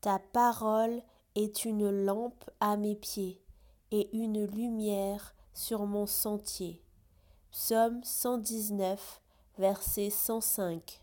Ta parole est une lampe à mes pieds et une lumière sur mon sentier. Psaume 119, verset 105.